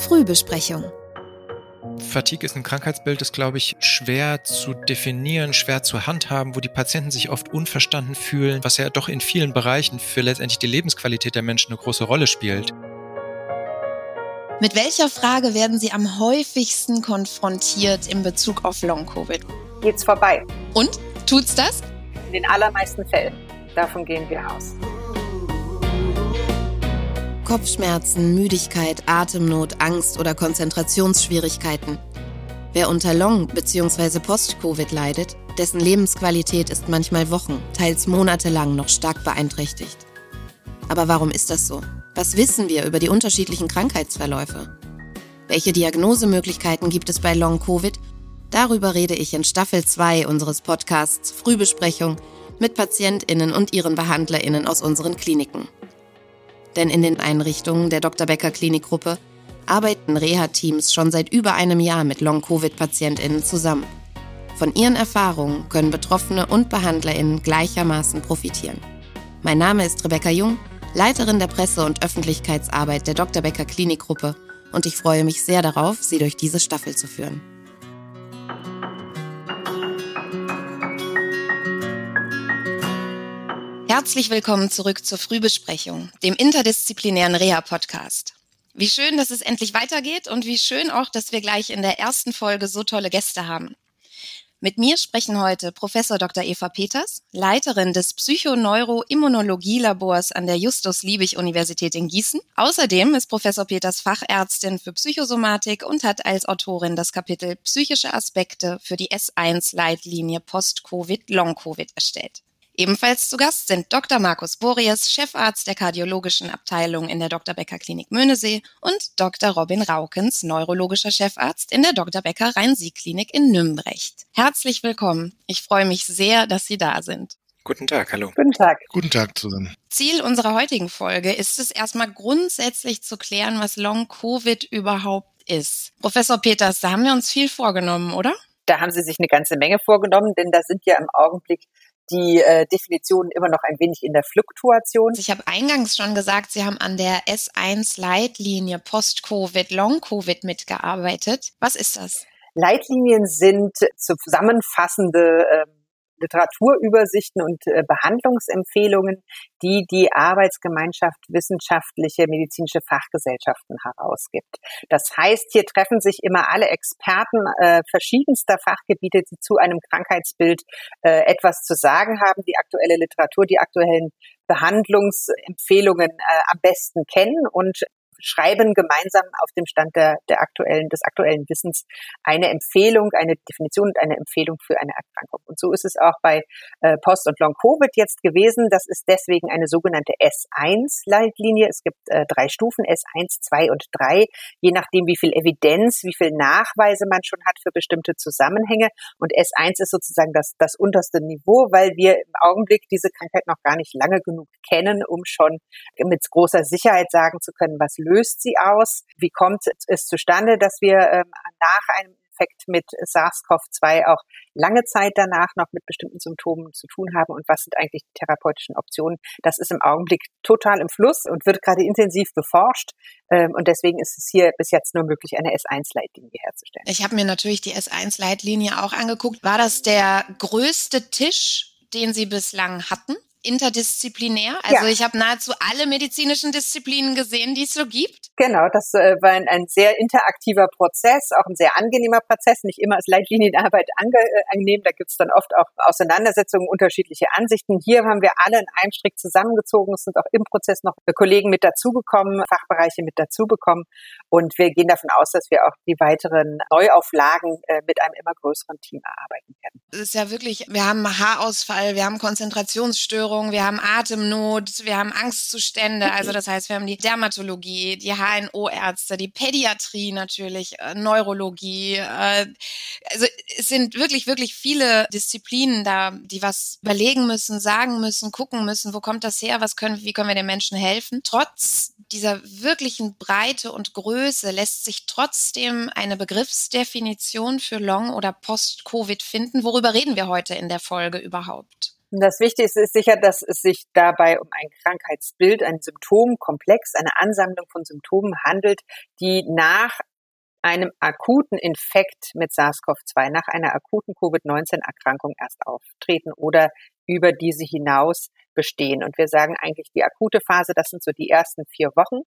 Frühbesprechung. Fatigue ist ein Krankheitsbild, das, glaube ich, schwer zu definieren, schwer zu handhaben, wo die Patienten sich oft unverstanden fühlen, was ja doch in vielen Bereichen für letztendlich die Lebensqualität der Menschen eine große Rolle spielt. Mit welcher Frage werden Sie am häufigsten konfrontiert in Bezug auf Long-Covid? Geht's vorbei? Und? Tut's das? In den allermeisten Fällen. Davon gehen wir aus. Kopfschmerzen, Müdigkeit, Atemnot, Angst oder Konzentrationsschwierigkeiten. Wer unter Long- bzw. Post-Covid leidet, dessen Lebensqualität ist manchmal Wochen, teils monatelang noch stark beeinträchtigt. Aber warum ist das so? Was wissen wir über die unterschiedlichen Krankheitsverläufe? Welche Diagnosemöglichkeiten gibt es bei Long-Covid? Darüber rede ich in Staffel 2 unseres Podcasts Frühbesprechung mit PatientInnen und ihren BehandlerInnen aus unseren Kliniken. Denn in den Einrichtungen der Dr. Becker Klinikgruppe arbeiten Reha-Teams schon seit über einem Jahr mit Long-Covid-PatientInnen zusammen. Von ihren Erfahrungen können Betroffene und BehandlerInnen gleichermaßen profitieren. Mein Name ist Rebecca Jung, Leiterin der Presse- und Öffentlichkeitsarbeit der Dr. Becker Klinikgruppe und ich freue mich sehr darauf, Sie durch diese Staffel zu führen. Herzlich willkommen zurück zur Frühbesprechung, dem interdisziplinären Reha-Podcast. Wie schön, dass es endlich weitergeht und wie schön auch, dass wir gleich in der ersten Folge so tolle Gäste haben. Mit mir sprechen heute Professor Dr. Eva Peters, Leiterin des Psychoneuroimmunologie-Labors an der Justus-Liebig-Universität in Gießen. Außerdem ist Professor Peters Fachärztin für Psychosomatik und hat als Autorin das Kapitel Psychische Aspekte für die S1-Leitlinie Post-Covid-Long-Covid erstellt. Ebenfalls zu Gast sind Dr. Markus Boreas, Chefarzt der kardiologischen Abteilung in der Dr. Becker Klinik Möhnesee und Dr. Robin Raukens, neurologischer Chefarzt in der Dr. Becker Rhein-Sieg-Klinik in Nümbrecht. Herzlich willkommen. Ich freue mich sehr, dass Sie da sind. Guten Tag, hallo. Guten Tag. Guten Tag zusammen. Ziel unserer heutigen Folge ist es erstmal grundsätzlich zu klären, was Long-Covid überhaupt ist. Professor Peters, da haben wir uns viel vorgenommen, oder? Da haben Sie sich eine ganze Menge vorgenommen, denn da sind ja im Augenblick die äh, Definitionen immer noch ein wenig in der Fluktuation. Ich habe eingangs schon gesagt, Sie haben an der S1-Leitlinie Post-Covid, Long-Covid mitgearbeitet. Was ist das? Leitlinien sind zusammenfassende äh, Literaturübersichten und äh, Behandlungsempfehlungen, die die Arbeitsgemeinschaft wissenschaftliche medizinische Fachgesellschaften herausgibt. Das heißt, hier treffen sich immer alle Experten äh, verschiedenster Fachgebiete, die zu einem Krankheitsbild äh, etwas zu sagen haben, die aktuelle Literatur, die aktuellen Behandlungsempfehlungen äh, am besten kennen und schreiben gemeinsam auf dem Stand der, der aktuellen, des aktuellen Wissens eine Empfehlung, eine Definition und eine Empfehlung für eine Erkrankung. Und so ist es auch bei äh, Post- und Long-Covid jetzt gewesen. Das ist deswegen eine sogenannte S1-Leitlinie. Es gibt äh, drei Stufen, S1, 2 und 3, je nachdem, wie viel Evidenz, wie viel Nachweise man schon hat für bestimmte Zusammenhänge. Und S1 ist sozusagen das, das unterste Niveau, weil wir im Augenblick diese Krankheit noch gar nicht lange genug kennen, um schon mit großer Sicherheit sagen zu können, was löst sie aus? Wie kommt es zustande, dass wir ähm, nach einem Infekt mit SARS-CoV-2 auch lange Zeit danach noch mit bestimmten Symptomen zu tun haben und was sind eigentlich die therapeutischen Optionen. Das ist im Augenblick total im Fluss und wird gerade intensiv beforscht. Ähm, und deswegen ist es hier bis jetzt nur möglich, eine S1-Leitlinie herzustellen. Ich habe mir natürlich die S1-Leitlinie auch angeguckt. War das der größte Tisch, den Sie bislang hatten? Interdisziplinär. Also ja. ich habe nahezu alle medizinischen Disziplinen gesehen, die es so gibt. Genau, das äh, war ein, ein, sehr interaktiver Prozess, auch ein sehr angenehmer Prozess, nicht immer als Leitlinienarbeit ange, äh, angenehm. Da gibt es dann oft auch Auseinandersetzungen, unterschiedliche Ansichten. Hier haben wir alle in einem Strick zusammengezogen. Es sind auch im Prozess noch Kollegen mit dazugekommen, Fachbereiche mit dazubekommen. Und wir gehen davon aus, dass wir auch die weiteren Neuauflagen äh, mit einem immer größeren Team erarbeiten werden. Es ist ja wirklich, wir haben Haarausfall, wir haben Konzentrationsstörungen, Essstörungen, wir haben Atemnot, wir haben Angstzustände. Also das heißt, wir haben die Dermatologie, die HNO-Ärzte, die Pädiatrie natürlich, äh, Neurologie. Äh, also es sind wirklich, wirklich viele Disziplinen da, die was überlegen müssen, sagen müssen, gucken müssen, wo kommt das her, was können, wie können wir den Menschen helfen. Trotz dieser wirklichen Breite und Größe lässt sich trotzdem eine Begriffsdefinition für Long- oder Post-Covid finden. Worüber reden wir heute in der Folge überhaupt? Das Wichtigste ist sicher, dass es sich dabei um ein Krankheitsbild, ein Symptomkomplex, eine Ansammlung von Symptomen handelt, die nach einem akuten Infekt mit SARS-CoV-2, nach einer akuten Covid-19-Erkrankung erst auftreten oder über diese hinaus bestehen. Und wir sagen eigentlich, die akute Phase, das sind so die ersten vier Wochen.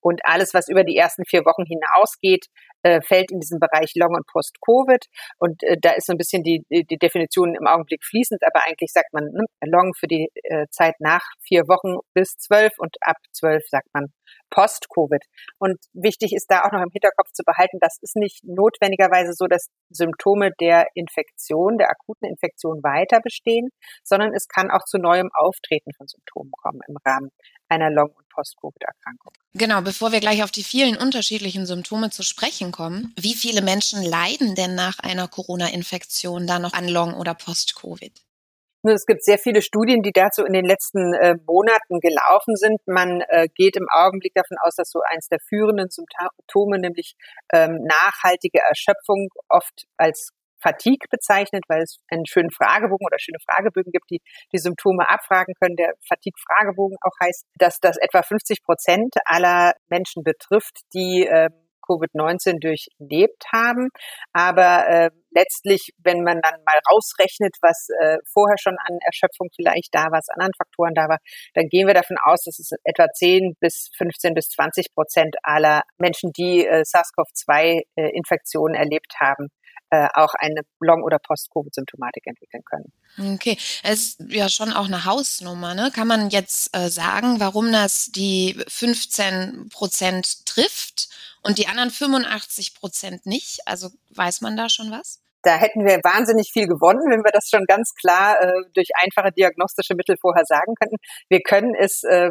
Und alles, was über die ersten vier Wochen hinausgeht, äh, fällt in diesen Bereich Long- und Post-Covid. Und äh, da ist so ein bisschen die, die Definition im Augenblick fließend, aber eigentlich sagt man ne, Long für die äh, Zeit nach vier Wochen bis zwölf und ab zwölf sagt man Post-Covid. Und wichtig ist da auch noch im Hinterkopf zu behalten, das ist nicht notwendigerweise so, dass Symptome der Infektion, der akuten Infektion weiter bestehen, sondern es kann auch zu neuem Auftreten von Symptomen kommen im Rahmen einer Long- und Post-Covid-Erkrankung. Genau, bevor wir gleich auf die vielen unterschiedlichen Symptome zu sprechen kommen, wie viele Menschen leiden denn nach einer Corona-Infektion da noch an Long- oder Post-Covid? Es gibt sehr viele Studien, die dazu in den letzten äh, Monaten gelaufen sind. Man äh, geht im Augenblick davon aus, dass so eins der führenden Symptome, nämlich ähm, nachhaltige Erschöpfung, oft als Fatigue bezeichnet, weil es einen schönen Fragebogen oder schöne Fragebögen gibt, die die Symptome abfragen können. Der Fatigue-Fragebogen auch heißt, dass das etwa 50 Prozent aller Menschen betrifft, die äh, Covid-19 durchlebt haben. Aber äh, letztlich, wenn man dann mal rausrechnet, was äh, vorher schon an Erschöpfung vielleicht da war, was anderen Faktoren da war, dann gehen wir davon aus, dass es etwa 10 bis 15 bis 20 Prozent aller Menschen, die äh, SARS-CoV-2-Infektionen äh, erlebt haben, äh, auch eine Long- oder Post-Covid-Symptomatik entwickeln können. Okay, es ist ja schon auch eine Hausnummer. Ne? Kann man jetzt äh, sagen, warum das die 15 Prozent trifft und die anderen 85 Prozent nicht? Also weiß man da schon was? Da hätten wir wahnsinnig viel gewonnen, wenn wir das schon ganz klar äh, durch einfache diagnostische Mittel vorher sagen könnten. Wir können es äh,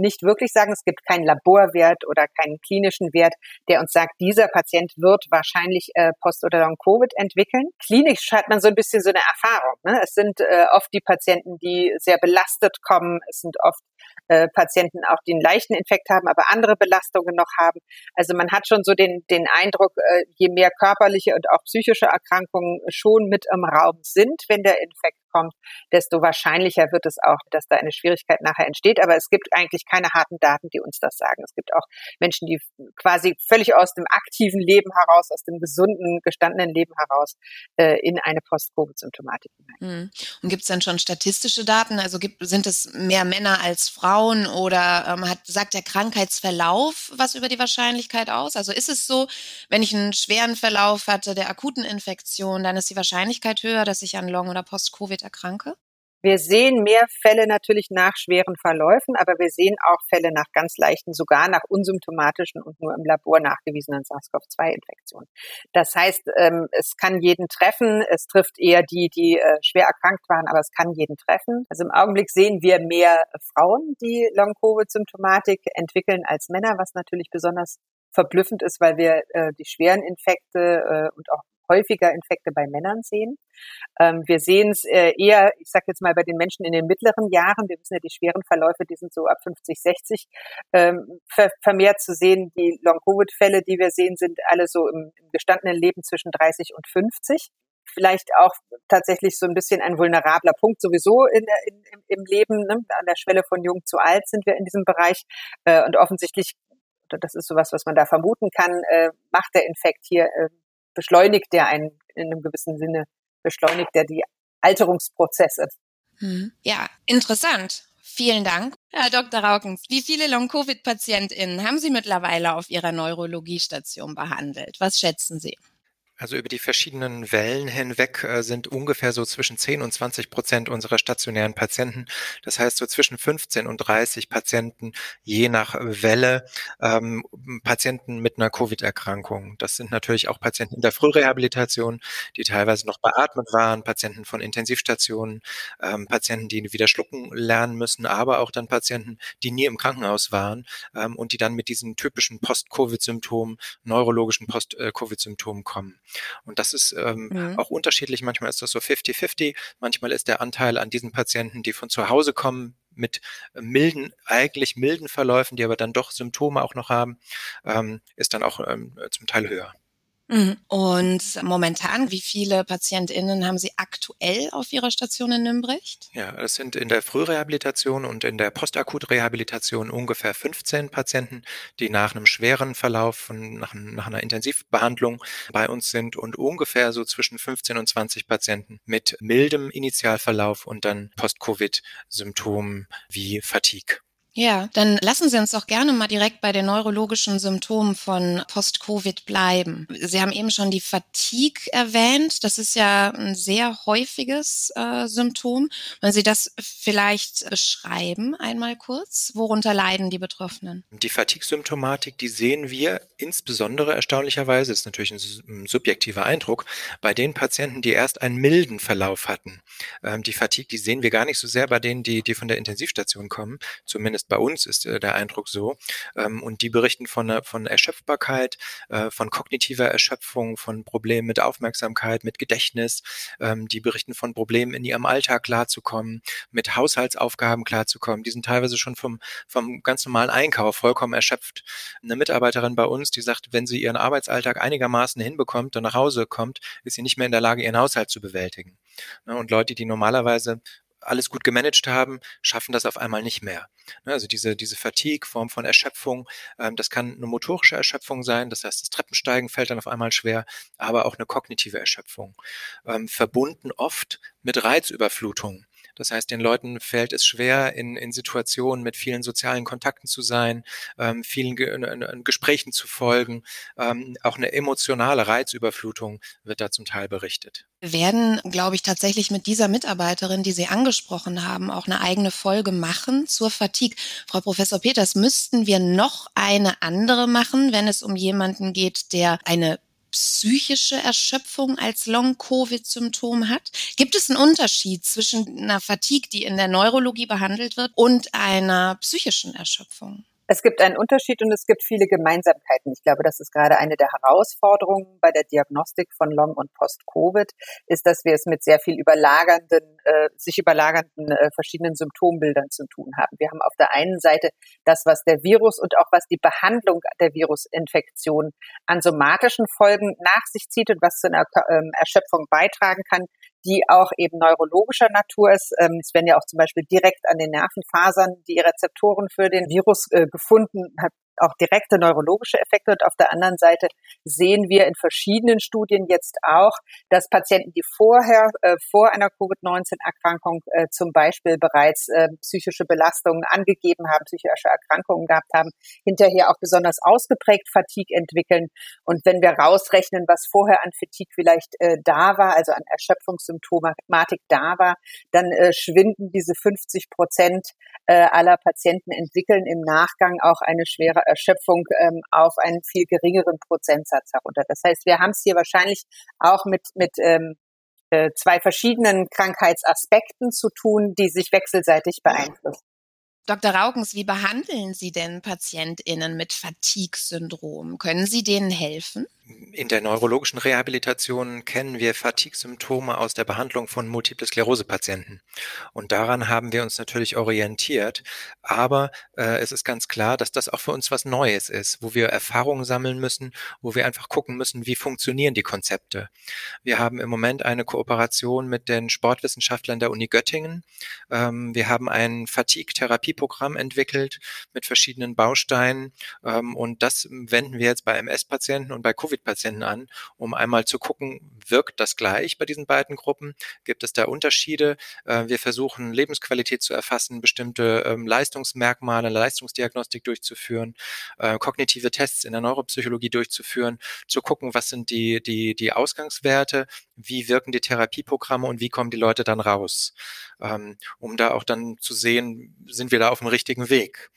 nicht wirklich sagen, es gibt keinen Laborwert oder keinen klinischen Wert, der uns sagt, dieser Patient wird wahrscheinlich äh, Post- oder Long-Covid entwickeln. Klinisch hat man so ein bisschen so eine Erfahrung. Ne? Es sind äh, oft die Patienten, die sehr belastet kommen. Es sind oft äh, Patienten auch, die einen leichten Infekt haben, aber andere Belastungen noch haben. Also man hat schon so den, den Eindruck, äh, je mehr körperliche und auch psychische Erkrankungen schon mit im Raum sind, wenn der Infekt kommt, desto wahrscheinlicher wird es auch, dass da eine Schwierigkeit nachher entsteht. Aber es gibt eigentlich keine harten Daten, die uns das sagen. Es gibt auch Menschen, die quasi völlig aus dem aktiven Leben heraus, aus dem gesunden, gestandenen Leben heraus äh, in eine Post-Covid-Symptomatik hinein. Mhm. Und gibt es dann schon statistische Daten? Also gibt, sind es mehr Männer als Frauen oder ähm, hat, sagt der Krankheitsverlauf was über die Wahrscheinlichkeit aus? Also ist es so, wenn ich einen schweren Verlauf hatte der akuten Infektion, dann ist die Wahrscheinlichkeit höher, dass ich an Long- oder Post-Covid Covid erkranke? Wir sehen mehr Fälle natürlich nach schweren Verläufen, aber wir sehen auch Fälle nach ganz leichten, sogar nach unsymptomatischen und nur im Labor nachgewiesenen SARS-CoV-2-Infektionen. Das heißt, ähm, es kann jeden treffen. Es trifft eher die, die äh, schwer erkrankt waren, aber es kann jeden treffen. Also im Augenblick sehen wir mehr Frauen, die Long-Covid-Symptomatik entwickeln als Männer, was natürlich besonders verblüffend ist, weil wir äh, die schweren Infekte äh, und auch häufiger Infekte bei Männern sehen. Ähm, wir sehen es äh, eher, ich sage jetzt mal bei den Menschen in den mittleren Jahren, wir wissen ja, die schweren Verläufe, die sind so ab 50, 60, ähm, ver vermehrt zu sehen. Die Long-Covid-Fälle, die wir sehen, sind alle so im, im gestandenen Leben zwischen 30 und 50 vielleicht auch tatsächlich so ein bisschen ein vulnerabler Punkt sowieso in in, im Leben. Ne? An der Schwelle von jung zu alt sind wir in diesem Bereich. Äh, und offensichtlich, das ist sowas, was man da vermuten kann, äh, macht der Infekt hier äh, beschleunigt der einen in einem gewissen Sinne, beschleunigt der die Alterungsprozesse. Hm. Ja, interessant. Vielen Dank, Herr Dr. Raukens. Wie viele Long-Covid-PatientInnen haben Sie mittlerweile auf Ihrer Neurologiestation behandelt? Was schätzen Sie? Also über die verschiedenen Wellen hinweg äh, sind ungefähr so zwischen 10 und 20 Prozent unserer stationären Patienten. Das heißt so zwischen 15 und 30 Patienten je nach Welle ähm, Patienten mit einer Covid-Erkrankung. Das sind natürlich auch Patienten in der Frührehabilitation, die teilweise noch beatmet waren, Patienten von Intensivstationen, ähm, Patienten, die wieder schlucken lernen müssen, aber auch dann Patienten, die nie im Krankenhaus waren ähm, und die dann mit diesen typischen Post-Covid-Symptomen, neurologischen Post-Covid-Symptomen kommen. Und das ist ähm, mhm. auch unterschiedlich. Manchmal ist das so 50-50. Manchmal ist der Anteil an diesen Patienten, die von zu Hause kommen, mit milden, eigentlich milden Verläufen, die aber dann doch Symptome auch noch haben, ähm, ist dann auch ähm, zum Teil höher. Mhm. Und momentan, wie viele PatientInnen haben Sie aktuell auf Ihrer Station in Nümbrecht? Ja, es sind in der Frührehabilitation und in der Postakutrehabilitation ungefähr 15 Patienten, die nach einem schweren Verlauf nach, nach einer Intensivbehandlung bei uns sind und ungefähr so zwischen 15 und 20 Patienten mit mildem Initialverlauf und dann Post-Covid-Symptomen wie Fatigue. Ja, dann lassen Sie uns doch gerne mal direkt bei den neurologischen Symptomen von Post-Covid bleiben. Sie haben eben schon die Fatigue erwähnt. Das ist ja ein sehr häufiges äh, Symptom. Wollen Sie das vielleicht beschreiben einmal kurz? Worunter leiden die Betroffenen? Die Fatigue-Symptomatik, die sehen wir insbesondere erstaunlicherweise, ist natürlich ein, subjektiver Eindruck, bei den Patienten, die erst einen milden Verlauf hatten. Ähm, die Fatigue, die sehen wir gar nicht so sehr bei denen, die, die von der Intensivstation kommen, zumindest zumindest bei uns ist äh, der Eindruck so. Ähm, und die berichten von, von Erschöpfbarkeit, äh, von kognitiver Erschöpfung, von Problemen mit Aufmerksamkeit, mit Gedächtnis. Ähm, die berichten von Problemen in ihrem Alltag klarzukommen, mit Haushaltsaufgaben klarzukommen. Die sind teilweise schon vom, vom ganz normalen Einkauf vollkommen erschöpft. Eine Mitarbeiterin bei uns, die sagt, wenn sie ihren Arbeitsalltag einigermaßen hinbekommt und nach Hause kommt, ist sie nicht mehr in der Lage, ihren Haushalt zu bewältigen. Ne, und Leute, die normalerweise alles gut gemanagt haben, schaffen das auf einmal nicht mehr. Ne, also diese, diese Fatigue, Form von Erschöpfung, ähm, das kann eine motorische Erschöpfung sein, das heißt, das Treppensteigen fällt dann auf einmal schwer, aber auch eine kognitive Erschöpfung, ähm, verbunden oft mit Reizüberflutung. Das heißt, den Leuten fällt es schwer, in, in Situationen mit vielen sozialen Kontakten zu sein, ähm, vielen Ge Gesprächen zu folgen. Ähm, auch eine emotionale Reizüberflutung wird da zum Teil berichtet. Wir werden, glaube ich, tatsächlich mit dieser Mitarbeiterin, die Sie angesprochen haben, auch eine eigene Folge machen zur Fatigue. Frau Professor Peters, müssten wir noch eine andere machen, wenn es um jemanden geht, der eine psychische Erschöpfung als Long-Covid-Symptom hat? Gibt es einen Unterschied zwischen einer Fatigue, die in der Neurologie behandelt wird, und einer psychischen Erschöpfung? Es gibt einen Unterschied und es gibt viele Gemeinsamkeiten. Ich glaube, das ist gerade eine der Herausforderungen bei der Diagnostik von Long- und Post-Covid, ist, dass wir es mit sehr viel überlagernden, äh, sich überlagernden äh, verschiedenen Symptombildern zu tun haben. Wir haben auf der einen Seite das, was der Virus und auch was die Behandlung der Virusinfektion an somatischen Folgen nach sich zieht und was zu einer ähm, Erschöpfung beitragen kann die auch eben neurologischer Natur ist. Ähm, es werden ja auch zum Beispiel direkt an den Nervenfasern die Rezeptoren für den Virus äh, gefunden, auch direkte neurologische Effekte. Und auf der anderen Seite sehen wir in verschiedenen Studien jetzt auch, dass Patienten, die vorher, äh, vor einer Covid-19-Erkrankung äh, zum Beispiel bereits äh, psychische Belastungen angegeben haben, psychische Erkrankungen gehabt haben, hinterher auch besonders ausgeprägt Fatigue entwickeln. Und wenn wir rausrechnen, was vorher an Fatigue vielleicht äh, da war, also an Erschöpfungssymptomatik da war, dann äh, schwinden diese 50 Prozent äh, aller Patienten entwickeln im Nachgang auch eine schwere Erschöpfung ähm, auf einen viel geringeren Prozentsatz herunter. Das heißt, wir haben es hier wahrscheinlich auch mit, mit ähm, äh, zwei verschiedenen Krankheitsaspekten zu tun, die sich wechselseitig beeinflussen. Dr. Raukens, wie behandeln Sie denn PatientInnen mit Fatigue-Syndrom? Können Sie denen helfen? In der neurologischen Rehabilitation kennen wir Fatigue-Symptome aus der Behandlung von Multiple Sklerose-Patienten. Und daran haben wir uns natürlich orientiert. Aber äh, es ist ganz klar, dass das auch für uns was Neues ist, wo wir Erfahrungen sammeln müssen, wo wir einfach gucken müssen, wie funktionieren die Konzepte. Wir haben im Moment eine Kooperation mit den Sportwissenschaftlern der Uni Göttingen. Ähm, wir haben ein Fatigue-Therapieprogramm entwickelt mit verschiedenen Bausteinen. Ähm, und das wenden wir jetzt bei MS-Patienten und bei Covid Covid-Patienten an, um einmal zu gucken, wirkt das gleich bei diesen beiden Gruppen? Gibt es da Unterschiede? Äh, wir versuchen Lebensqualität zu erfassen, bestimmte ähm, Leistungsmerkmale, Leistungsdiagnostik durchzuführen, äh, kognitive Tests in der Neuropsychologie durchzuführen, zu gucken, was sind die, die, die Ausgangswerte, wie wirken die Therapieprogramme und wie kommen die Leute dann raus, ähm, um da auch dann zu sehen, sind wir da auf dem richtigen Weg.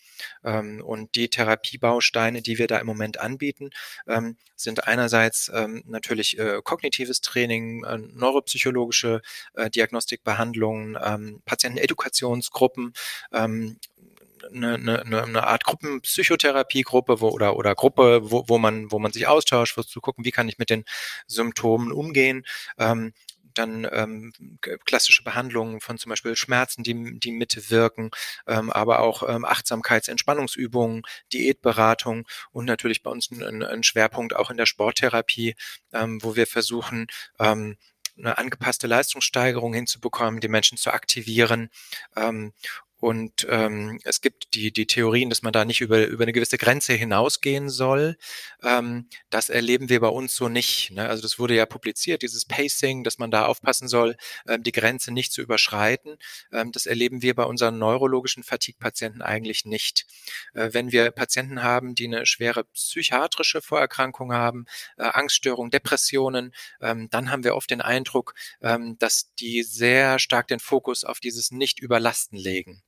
Ähm, und die Therapiebausteine, die wir da im Moment anbieten, ähm, sind einerseits ähm, natürlich äh, kognitives Training, äh, neuropsychologische äh, Diagnostikbehandlungen, Patientenedukationsgruppen, eine, eine, eine Art Gruppenpsychotherapiegruppe wo, oder, oder Gruppe, wo, wo, man, wo man sich austauscht, wo zu gucken, wie kann ich mit den Symptomen umgehen. Ähm, dann ähm, klassische Behandlungen von zum Beispiel Schmerzen, die, die mitwirken, ähm, aber auch ähm, Achtsamkeits-, Entspannungsübungen, Diätberatung und natürlich bei uns ein, ein Schwerpunkt auch in der Sporttherapie, ähm, wo wir versuchen, ähm, eine angepasste Leistungssteigerung hinzubekommen, die Menschen zu aktivieren ähm, und ähm, es gibt die, die Theorien, dass man da nicht über, über eine gewisse Grenze hinausgehen soll. Ähm, das erleben wir bei uns so nicht. Ne? Also das wurde ja publiziert, dieses Pacing, dass man da aufpassen soll, ähm, die Grenze nicht zu überschreiten. Ähm, das erleben wir bei unseren neurologischen Fatigue-Patienten eigentlich nicht. Äh, wenn wir Patienten haben, die eine schwere psychiatrische Vorerkrankung haben, äh, Angststörungen, Depressionen, ähm, dann haben wir oft den Eindruck, ähm, dass die sehr stark den Fokus auf dieses Nicht-Überlasten legen.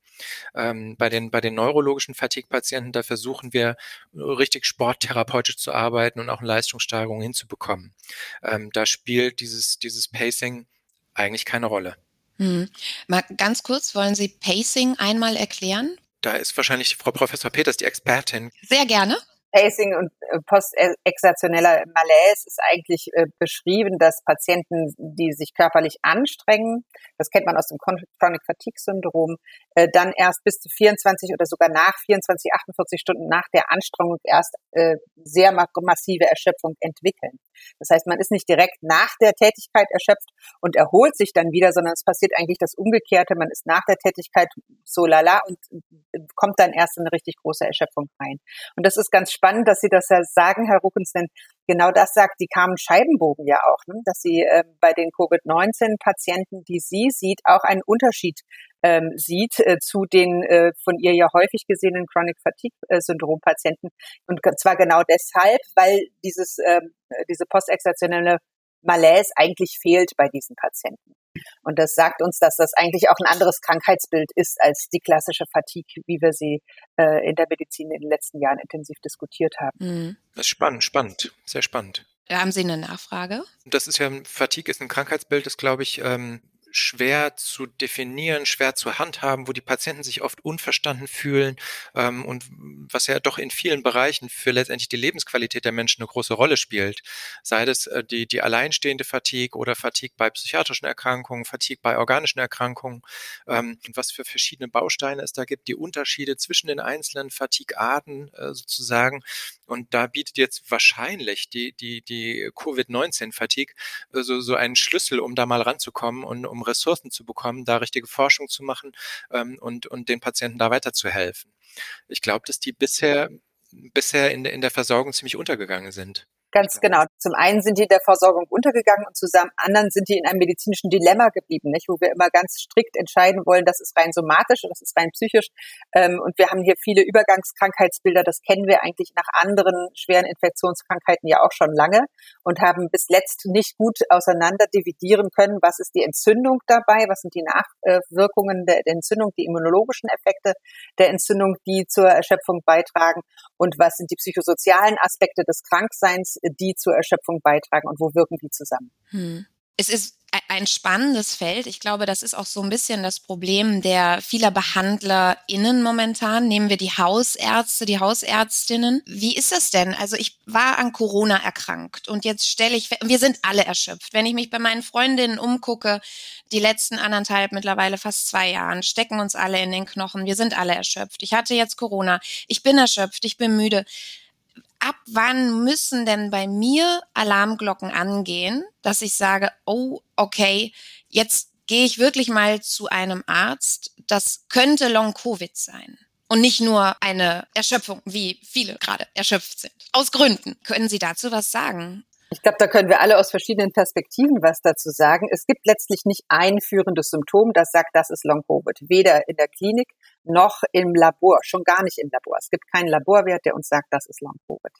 Ähm, bei, den, bei den neurologischen Fatigue-Patienten, da versuchen wir richtig sporttherapeutisch zu arbeiten und auch eine Leistungssteigerung hinzubekommen. Ähm, da spielt dieses, dieses Pacing eigentlich keine Rolle. Hm. Mal ganz kurz, wollen Sie Pacing einmal erklären? Da ist wahrscheinlich Frau Professor Peters die Expertin. Sehr gerne. Pacing und äh, postexertioneller Malaise ist eigentlich äh, beschrieben, dass Patienten, die sich körperlich anstrengen, das kennt man aus dem Chronic Fatigue Syndrom, äh, dann erst bis zu 24 oder sogar nach 24, 48 Stunden nach der Anstrengung erst sehr massive Erschöpfung entwickeln. Das heißt, man ist nicht direkt nach der Tätigkeit erschöpft und erholt sich dann wieder, sondern es passiert eigentlich das Umgekehrte. Man ist nach der Tätigkeit so lala und kommt dann erst in eine richtig große Erschöpfung rein. Und das ist ganz spannend, dass Sie das ja sagen, Herr Ruckens, denn genau das sagt die Carmen Scheibenbogen ja auch, ne? dass sie äh, bei den Covid-19-Patienten, die sie sieht, auch einen Unterschied ähm, sieht äh, zu den äh, von ihr ja häufig gesehenen Chronic Fatigue-Syndrom-Patienten. Und zwar genau deshalb, weil dieses, äh, diese postexertionelle Malaise eigentlich fehlt bei diesen Patienten. Und das sagt uns, dass das eigentlich auch ein anderes Krankheitsbild ist als die klassische Fatigue, wie wir sie äh, in der Medizin in den letzten Jahren intensiv diskutiert haben. Mhm. Das ist spannend, spannend, sehr spannend. Haben Sie eine Nachfrage? Das ist ja, Fatigue ist ein Krankheitsbild, das glaube ich ähm, schwer zu definieren, schwer zu handhaben, wo die Patienten sich oft unverstanden fühlen ähm, und was ja doch in vielen Bereichen für letztendlich die Lebensqualität der Menschen eine große Rolle spielt. Sei das äh, die, die alleinstehende Fatigue oder Fatigue bei psychiatrischen Erkrankungen, Fatigue bei organischen Erkrankungen ähm, und was für verschiedene Bausteine es da gibt, die Unterschiede zwischen den einzelnen Fatigue-Arten äh, sozusagen. Und da bietet jetzt wahrscheinlich die, die, die Covid-19-Fatigue äh, so, so einen Schlüssel, um da mal ranzukommen und um Ressourcen zu bekommen, da richtige Forschung zu machen ähm, und, und den Patienten da weiterzuhelfen. Ich glaube, dass die bisher, bisher in, in der Versorgung ziemlich untergegangen sind. Ganz genau. Zum einen sind die in der Versorgung untergegangen und zum anderen sind die in einem medizinischen Dilemma geblieben, nicht? wo wir immer ganz strikt entscheiden wollen, das ist rein somatisch und das ist rein psychisch. Ähm, und wir haben hier viele Übergangskrankheitsbilder, das kennen wir eigentlich nach anderen schweren Infektionskrankheiten ja auch schon lange und haben bis letzt nicht gut auseinander dividieren können, was ist die Entzündung dabei, was sind die Nachwirkungen der Entzündung, die immunologischen Effekte der Entzündung, die zur Erschöpfung beitragen und was sind die psychosozialen Aspekte des Krankseins, die zur Erschöpfung beitragen und wo wirken die zusammen. Hm. Es ist ein spannendes Feld. Ich glaube, das ist auch so ein bisschen das Problem der vieler BehandlerInnen momentan. Nehmen wir die Hausärzte, die Hausärztinnen. Wie ist das denn? Also ich war an Corona erkrankt und jetzt stelle ich, wir sind alle erschöpft. Wenn ich mich bei meinen Freundinnen umgucke, die letzten anderthalb, mittlerweile fast zwei Jahren, stecken uns alle in den Knochen. Wir sind alle erschöpft. Ich hatte jetzt Corona. Ich bin erschöpft. Ich bin müde ab wann müssen denn bei mir Alarmglocken angehen, dass ich sage, oh, okay, jetzt gehe ich wirklich mal zu einem Arzt, das könnte Long-Covid sein. Und nicht nur eine Erschöpfung, wie viele gerade erschöpft sind. Aus Gründen. Können Sie dazu was sagen? Ich glaube, da können wir alle aus verschiedenen Perspektiven was dazu sagen. Es gibt letztlich nicht ein führendes Symptom, das sagt, das ist Long-Covid. Weder in der Klinik noch im Labor, schon gar nicht im Labor. Es gibt keinen Laborwert, der uns sagt, das ist Long-Covid.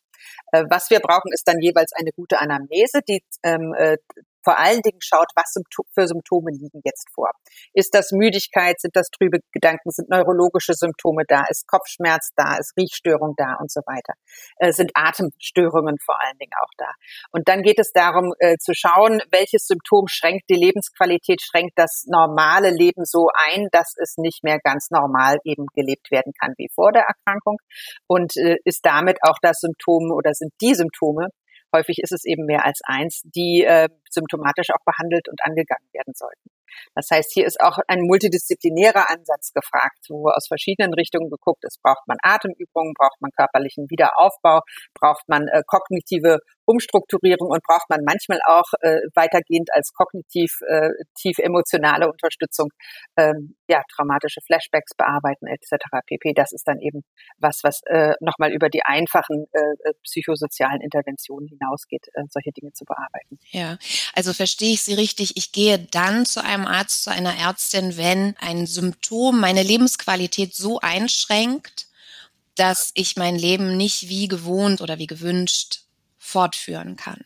Äh, was wir brauchen, ist dann jeweils eine gute Anamnese, die ähm, äh, vor allen Dingen schaut, was für Symptome liegen jetzt vor. Ist das Müdigkeit, sind das trübe Gedanken, sind neurologische Symptome da, ist Kopfschmerz da, ist Riechstörung da und so weiter. Äh, sind Atemstörungen vor allen Dingen auch da. Und dann geht es darum äh, zu schauen, welches Symptom schränkt die Lebensqualität, schränkt das normale Leben so ein, dass es nicht mehr ganz normal eben gelebt werden kann wie vor der Erkrankung und äh, ist damit auch das Symptom oder sind die Symptome, häufig ist es eben mehr als eins, die äh, symptomatisch auch behandelt und angegangen werden sollten. Das heißt, hier ist auch ein multidisziplinärer Ansatz gefragt, wo aus verschiedenen Richtungen geguckt ist. Braucht man Atemübungen, braucht man körperlichen Wiederaufbau, braucht man äh, kognitive Umstrukturierung und braucht man manchmal auch äh, weitergehend als kognitiv äh, tief emotionale Unterstützung, ähm, ja, traumatische Flashbacks bearbeiten etc. pp. Das ist dann eben was, was äh, nochmal über die einfachen äh, äh, psychosozialen Interventionen hinausgeht, äh, solche Dinge zu bearbeiten. Ja, also verstehe ich Sie richtig. Ich gehe dann zu einem Arzt, zu einer Ärztin, wenn ein Symptom meine Lebensqualität so einschränkt, dass ich mein Leben nicht wie gewohnt oder wie gewünscht fortführen kann.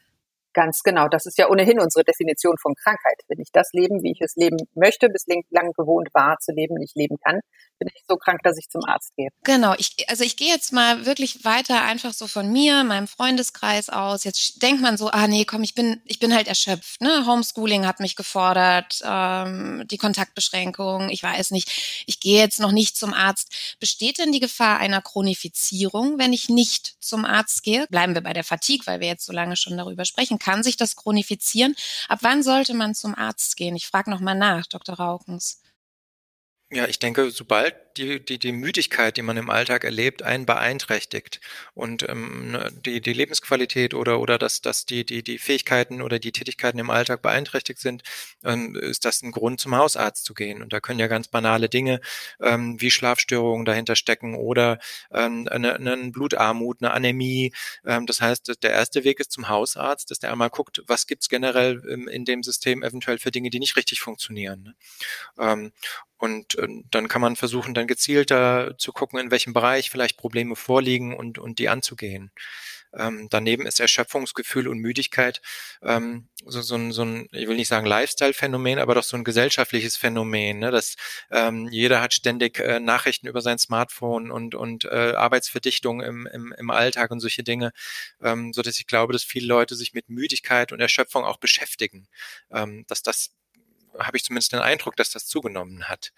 Ganz genau. Das ist ja ohnehin unsere Definition von Krankheit. Wenn ich das Leben, wie ich es leben möchte, bislang gewohnt war zu leben, nicht leben kann, bin ich so krank, dass ich zum Arzt gehe. Genau. Ich, also ich gehe jetzt mal wirklich weiter einfach so von mir, meinem Freundeskreis aus. Jetzt denkt man so, ah nee, komm, ich bin, ich bin halt erschöpft. Ne? Homeschooling hat mich gefordert, ähm, die Kontaktbeschränkung, ich weiß nicht. Ich gehe jetzt noch nicht zum Arzt. Besteht denn die Gefahr einer Chronifizierung, wenn ich nicht zum Arzt gehe? Bleiben wir bei der Fatigue, weil wir jetzt so lange schon darüber sprechen kann sich das chronifizieren? Ab wann sollte man zum Arzt gehen? Ich frage nochmal nach, Dr. Raukens. Ja, ich denke, sobald die, die, die Müdigkeit, die man im Alltag erlebt, einen beeinträchtigt und ähm, ne, die, die Lebensqualität oder, oder dass, dass die, die, die Fähigkeiten oder die Tätigkeiten im Alltag beeinträchtigt sind, ähm, ist das ein Grund, zum Hausarzt zu gehen. Und da können ja ganz banale Dinge ähm, wie Schlafstörungen dahinter stecken oder ähm, eine, eine Blutarmut, eine Anämie. Ähm, das heißt, der erste Weg ist zum Hausarzt, dass der einmal guckt, was gibt's generell ähm, in dem System eventuell für Dinge, die nicht richtig funktionieren. Ne? Ähm, und äh, dann kann man versuchen, dann gezielter zu gucken, in welchem Bereich vielleicht Probleme vorliegen und, und die anzugehen. Ähm, daneben ist Erschöpfungsgefühl und Müdigkeit ähm, so, so, ein, so ein, ich will nicht sagen Lifestyle-Phänomen, aber doch so ein gesellschaftliches Phänomen, ne? dass ähm, jeder hat ständig äh, Nachrichten über sein Smartphone und, und äh, Arbeitsverdichtung im, im, im Alltag und solche Dinge, ähm, so dass ich glaube, dass viele Leute sich mit Müdigkeit und Erschöpfung auch beschäftigen, ähm, dass das habe ich zumindest den Eindruck, dass das zugenommen hat.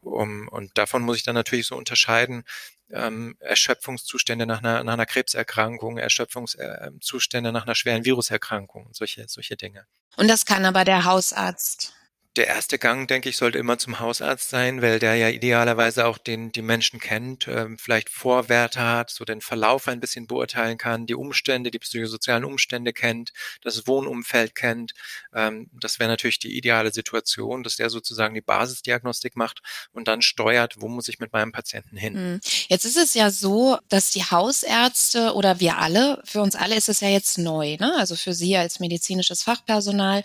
Um, und davon muss ich dann natürlich so unterscheiden, ähm, Erschöpfungszustände nach einer, nach einer Krebserkrankung, Erschöpfungszustände nach einer schweren Viruserkrankung, solche, solche Dinge. Und das kann aber der Hausarzt der erste Gang, denke ich, sollte immer zum Hausarzt sein, weil der ja idealerweise auch den die Menschen kennt, ähm, vielleicht Vorwerte hat, so den Verlauf ein bisschen beurteilen kann, die Umstände, die psychosozialen Umstände kennt, das Wohnumfeld kennt. Ähm, das wäre natürlich die ideale Situation, dass der sozusagen die Basisdiagnostik macht und dann steuert, wo muss ich mit meinem Patienten hin. Hm. Jetzt ist es ja so, dass die Hausärzte oder wir alle, für uns alle ist es ja jetzt neu, ne? also für Sie als medizinisches Fachpersonal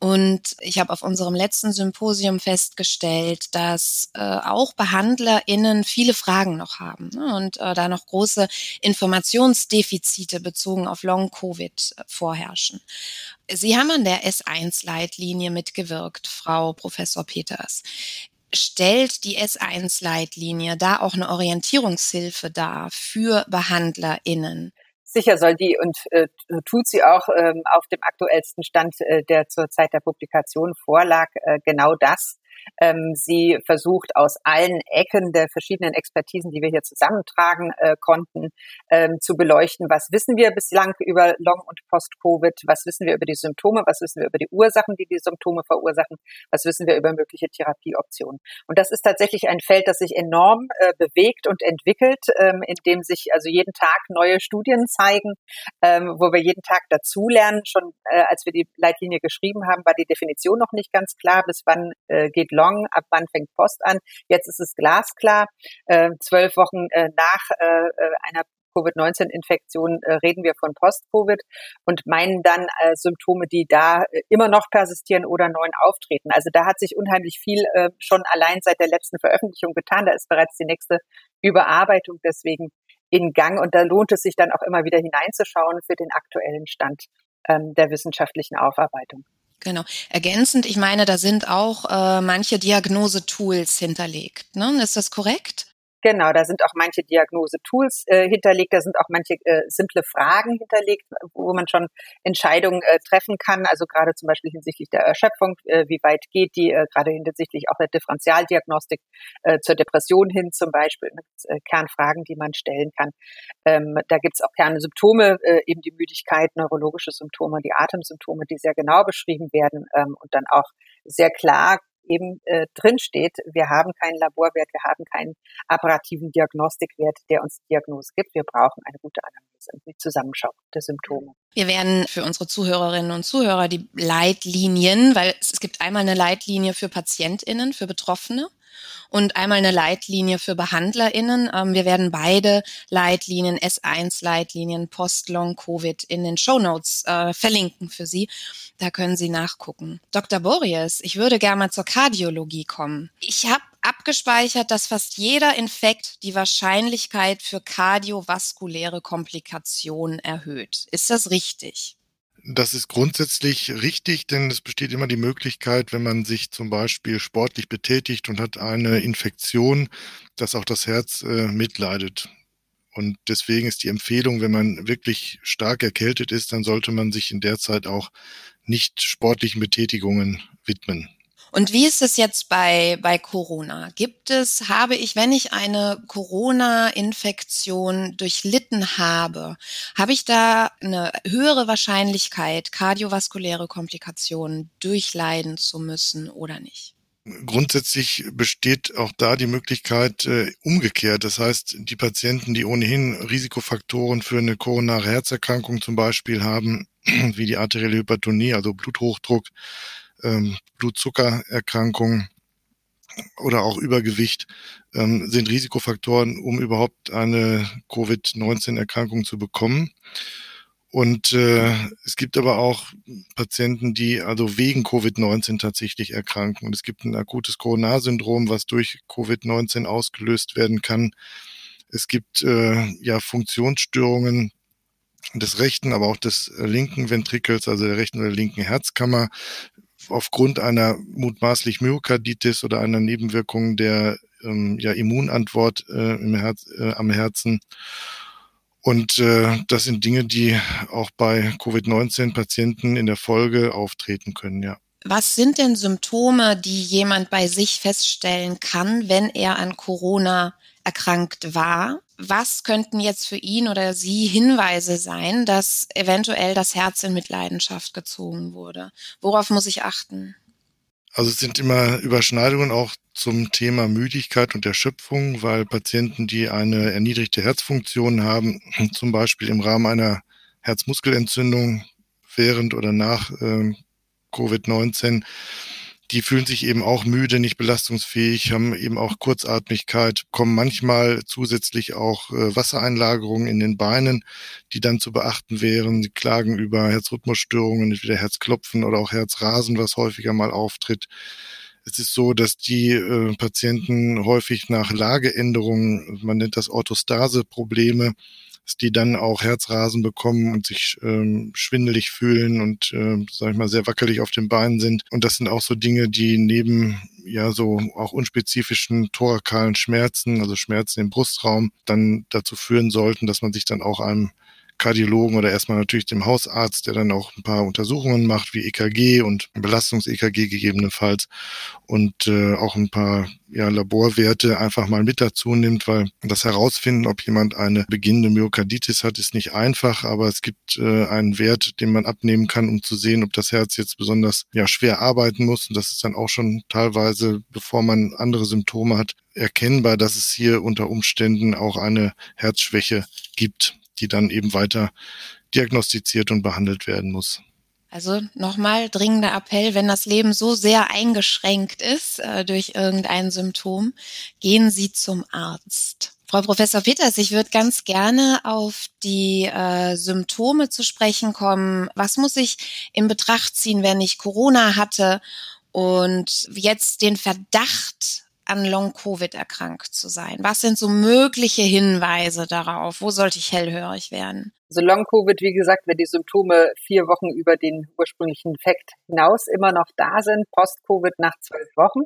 und ich habe auf unserem letzten Symposium festgestellt, dass äh, auch BehandlerInnen viele Fragen noch haben ne? und äh, da noch große Informationsdefizite bezogen auf Long-Covid äh, vorherrschen. Sie haben an der S1-Leitlinie mitgewirkt, Frau Professor Peters stellt die S1-Leitlinie da auch eine Orientierungshilfe dar für BehandlerInnen? Sicher soll die und äh, tut sie auch ähm, auf dem aktuellsten Stand, äh, der zur Zeit der Publikation vorlag, äh, genau das ähm, sie versucht aus allen Ecken der verschiedenen Expertisen, die wir hier zusammentragen äh, konnten, ähm, zu beleuchten, was wissen wir bislang über Long- und Post-Covid, was wissen wir über die Symptome, was wissen wir über die Ursachen, die die Symptome verursachen, was wissen wir über mögliche Therapieoptionen. Und das ist tatsächlich ein Feld, das sich enorm äh, bewegt und entwickelt, ähm, in dem sich also jeden Tag neue Studien zeigen, ähm, wo wir jeden Tag dazulernen. Schon äh, als wir die Leitlinie geschrieben haben, war die Definition noch nicht ganz klar, bis wann äh, geht Long, ab wann fängt Post an. Jetzt ist es glasklar. Äh, zwölf Wochen äh, nach äh, äh einer Covid-19-Infektion äh, reden wir von Post-Covid und meinen dann äh, Symptome, die da äh, immer noch persistieren oder neuen auftreten. Also da hat sich unheimlich viel äh, schon allein seit der letzten Veröffentlichung getan. Da ist bereits die nächste Überarbeitung deswegen in Gang und da lohnt es sich dann auch immer wieder hineinzuschauen für den aktuellen Stand ähm, der wissenschaftlichen Aufarbeitung. Genau. Ergänzend, ich meine, da sind auch äh, manche Diagnosetools hinterlegt. Ne? Ist das korrekt? Genau, da sind auch manche Diagnose-Tools äh, hinterlegt, da sind auch manche äh, simple Fragen hinterlegt, wo man schon Entscheidungen äh, treffen kann. Also gerade zum Beispiel hinsichtlich der Erschöpfung, äh, wie weit geht die, äh, gerade hinsichtlich auch der Differentialdiagnostik äh, zur Depression hin zum Beispiel. Äh, Kernfragen, die man stellen kann. Ähm, da gibt's auch Kernsymptome, eben die Müdigkeit, neurologische Symptome, die Atemsymptome, die sehr genau beschrieben werden ähm, und dann auch sehr klar eben äh, drin steht, wir haben keinen Laborwert, wir haben keinen apparativen Diagnostikwert, der uns Diagnose gibt. Wir brauchen eine gute Analyse und die Zusammenschau der Symptome. Wir werden für unsere Zuhörerinnen und Zuhörer die Leitlinien, weil es gibt einmal eine Leitlinie für PatientInnen, für Betroffene und einmal eine Leitlinie für BehandlerInnen. Ähm, wir werden beide Leitlinien, S1-Leitlinien, Post-Long-Covid in den Show Notes äh, verlinken für Sie. Da können Sie nachgucken. Dr. Boreas, ich würde gerne mal zur Kardiologie kommen. Ich habe abgespeichert, dass fast jeder Infekt die Wahrscheinlichkeit für kardiovaskuläre Komplikationen erhöht. Ist das richtig? Das ist grundsätzlich richtig, denn es besteht immer die Möglichkeit, wenn man sich zum Beispiel sportlich betätigt und hat eine Infektion, dass auch das Herz äh, mitleidet. Und deswegen ist die Empfehlung, wenn man wirklich stark erkältet ist, dann sollte man sich in der Zeit auch nicht sportlichen Betätigungen widmen. Und wie ist es jetzt bei, bei Corona? Gibt es, habe ich, wenn ich eine Corona-Infektion durchlitten habe, habe ich da eine höhere Wahrscheinlichkeit, kardiovaskuläre Komplikationen durchleiden zu müssen oder nicht? Grundsätzlich besteht auch da die Möglichkeit äh, umgekehrt. Das heißt, die Patienten, die ohnehin Risikofaktoren für eine koronare Herzerkrankung zum Beispiel haben, wie die arterielle Hypertonie, also Bluthochdruck, ähm, Blutzuckererkrankungen oder auch Übergewicht ähm, sind Risikofaktoren, um überhaupt eine Covid-19-Erkrankung zu bekommen. Und äh, es gibt aber auch Patienten, die also wegen Covid-19 tatsächlich erkranken. Und es gibt ein akutes Coronarsyndrom, was durch Covid-19 ausgelöst werden kann. Es gibt äh, ja Funktionsstörungen des rechten, aber auch des linken Ventrikels, also der rechten oder linken Herzkammer, aufgrund einer mutmaßlich Myokarditis oder einer Nebenwirkung der ähm, ja, Immunantwort äh, im Herz, äh, am Herzen. Und äh, das sind Dinge, die auch bei Covid-19-Patienten in der Folge auftreten können, ja. Was sind denn Symptome, die jemand bei sich feststellen kann, wenn er an Corona erkrankt war? Was könnten jetzt für ihn oder sie Hinweise sein, dass eventuell das Herz in Mitleidenschaft gezogen wurde? Worauf muss ich achten? Also es sind immer Überschneidungen auch zum Thema Müdigkeit und Erschöpfung, weil Patienten, die eine erniedrigte Herzfunktion haben, zum Beispiel im Rahmen einer Herzmuskelentzündung während oder nach äh, Covid-19, die fühlen sich eben auch müde, nicht belastungsfähig, haben eben auch Kurzatmigkeit, kommen manchmal zusätzlich auch äh, Wassereinlagerungen in den Beinen, die dann zu beachten wären. Sie klagen über Herzrhythmusstörungen, entweder Herzklopfen oder auch Herzrasen, was häufiger mal auftritt. Es ist so, dass die äh, Patienten häufig nach Lageänderungen, man nennt das Orthostase-Probleme, die dann auch Herzrasen bekommen und sich ähm, schwindelig fühlen und, äh, sag ich mal, sehr wackelig auf den Beinen sind. Und das sind auch so Dinge, die neben ja so auch unspezifischen thorakalen Schmerzen, also Schmerzen im Brustraum, dann dazu führen sollten, dass man sich dann auch einem Kardiologen oder erstmal natürlich dem Hausarzt, der dann auch ein paar Untersuchungen macht, wie EKG und Belastungs-EKG gegebenenfalls und äh, auch ein paar ja, Laborwerte einfach mal mit dazu nimmt, weil das herausfinden, ob jemand eine beginnende Myokarditis hat, ist nicht einfach, aber es gibt äh, einen Wert, den man abnehmen kann, um zu sehen, ob das Herz jetzt besonders ja, schwer arbeiten muss. Und das ist dann auch schon teilweise, bevor man andere Symptome hat, erkennbar, dass es hier unter Umständen auch eine Herzschwäche gibt die dann eben weiter diagnostiziert und behandelt werden muss. Also nochmal dringender Appell, wenn das Leben so sehr eingeschränkt ist äh, durch irgendein Symptom, gehen Sie zum Arzt. Frau Professor Peters, ich würde ganz gerne auf die äh, Symptome zu sprechen kommen. Was muss ich in Betracht ziehen, wenn ich Corona hatte und jetzt den Verdacht an Long-Covid erkrankt zu sein? Was sind so mögliche Hinweise darauf? Wo sollte ich hellhörig werden? Also Long-Covid, wie gesagt, wenn die Symptome vier Wochen über den ursprünglichen Infekt hinaus immer noch da sind, Post-Covid nach zwölf Wochen.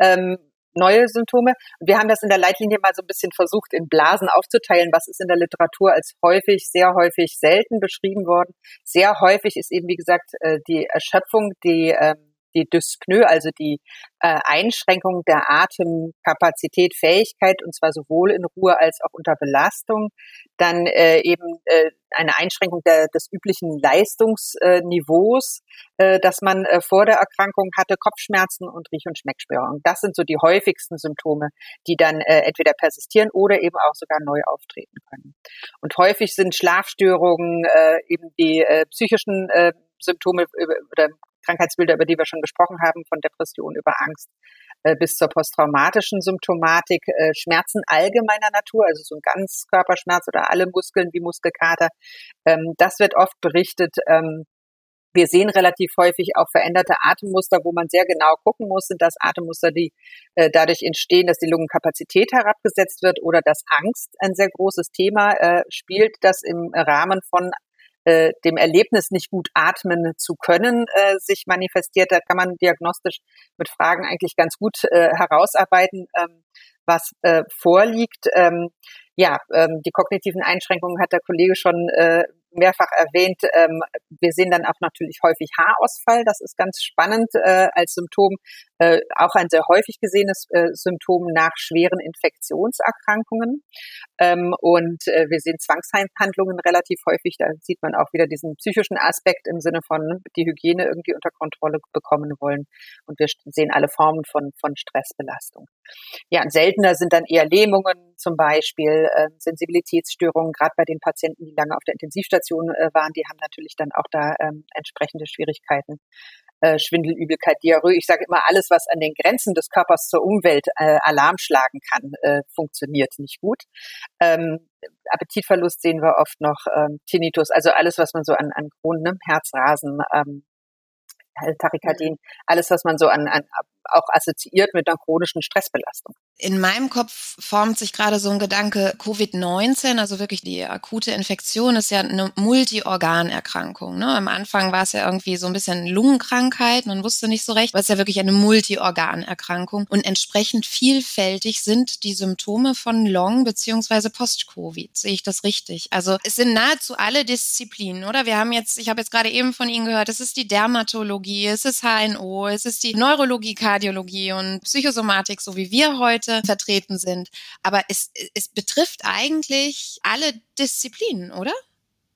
Ähm, neue Symptome. Wir haben das in der Leitlinie mal so ein bisschen versucht, in Blasen aufzuteilen, was ist in der Literatur als häufig, sehr häufig, selten beschrieben worden. Sehr häufig ist eben, wie gesagt, äh, die Erschöpfung, die ähm, die Dyspnoe, also die äh, Einschränkung der Atemkapazität, Fähigkeit, und zwar sowohl in Ruhe als auch unter Belastung. Dann äh, eben äh, eine Einschränkung der, des üblichen Leistungsniveaus, äh, das man äh, vor der Erkrankung hatte, Kopfschmerzen und Riech- und Schmeckstörungen. Das sind so die häufigsten Symptome, die dann äh, entweder persistieren oder eben auch sogar neu auftreten können. Und häufig sind Schlafstörungen, äh, eben die äh, psychischen äh, Symptome oder Krankheitsbilder, über die wir schon gesprochen haben, von Depression über Angst äh, bis zur posttraumatischen Symptomatik, äh, Schmerzen allgemeiner Natur, also so ein Ganzkörperschmerz oder alle Muskeln wie Muskelkater. Ähm, das wird oft berichtet. Ähm, wir sehen relativ häufig auch veränderte Atemmuster, wo man sehr genau gucken muss, sind das Atemmuster, die äh, dadurch entstehen, dass die Lungenkapazität herabgesetzt wird oder dass Angst ein sehr großes Thema spielt, das im Rahmen von äh, dem Erlebnis nicht gut atmen zu können äh, sich manifestiert. Da kann man diagnostisch mit Fragen eigentlich ganz gut äh, herausarbeiten, ähm, was äh, vorliegt. Ähm, ja, ähm, die kognitiven Einschränkungen hat der Kollege schon äh, mehrfach erwähnt. Ähm, wir sehen dann auch natürlich häufig Haarausfall. Das ist ganz spannend äh, als Symptom. Äh, auch ein sehr häufig gesehenes äh, Symptom nach schweren Infektionserkrankungen. Ähm, und äh, wir sehen Zwangshandlungen relativ häufig. Da sieht man auch wieder diesen psychischen Aspekt im Sinne von die Hygiene irgendwie unter Kontrolle bekommen wollen. Und wir sehen alle Formen von, von Stressbelastung. Ja, und seltener sind dann eher Lähmungen zum Beispiel, äh, Sensibilitätsstörungen, gerade bei den Patienten, die lange auf der Intensivstation äh, waren, die haben natürlich dann auch da ähm, entsprechende Schwierigkeiten. Äh, Schwindel, Übelkeit, Diarrhoe. Ich sage immer, alles, was an den Grenzen des Körpers zur Umwelt äh, Alarm schlagen kann, äh, funktioniert nicht gut. Ähm, Appetitverlust sehen wir oft noch, ähm, Tinnitus, also alles, was man so an, an Kronen, ne? Herzrasen, ähm, Tachykardien, alles, was man so an, an auch assoziiert mit einer chronischen Stressbelastung. In meinem Kopf formt sich gerade so ein Gedanke, Covid-19, also wirklich die akute Infektion, ist ja eine Multiorganerkrankung. Ne? Am Anfang war es ja irgendwie so ein bisschen Lungenkrankheit, man wusste nicht so recht, aber es ist ja wirklich eine Multiorganerkrankung. Und entsprechend vielfältig sind die Symptome von Long- beziehungsweise Post-Covid. Sehe ich das richtig? Also es sind nahezu alle Disziplinen, oder? Wir haben jetzt, ich habe jetzt gerade eben von Ihnen gehört, es ist die Dermatologie, es ist HNO, es ist die Neurologie, Kardiologie und Psychosomatik, so wie wir heute vertreten sind. Aber es, es betrifft eigentlich alle Disziplinen, oder?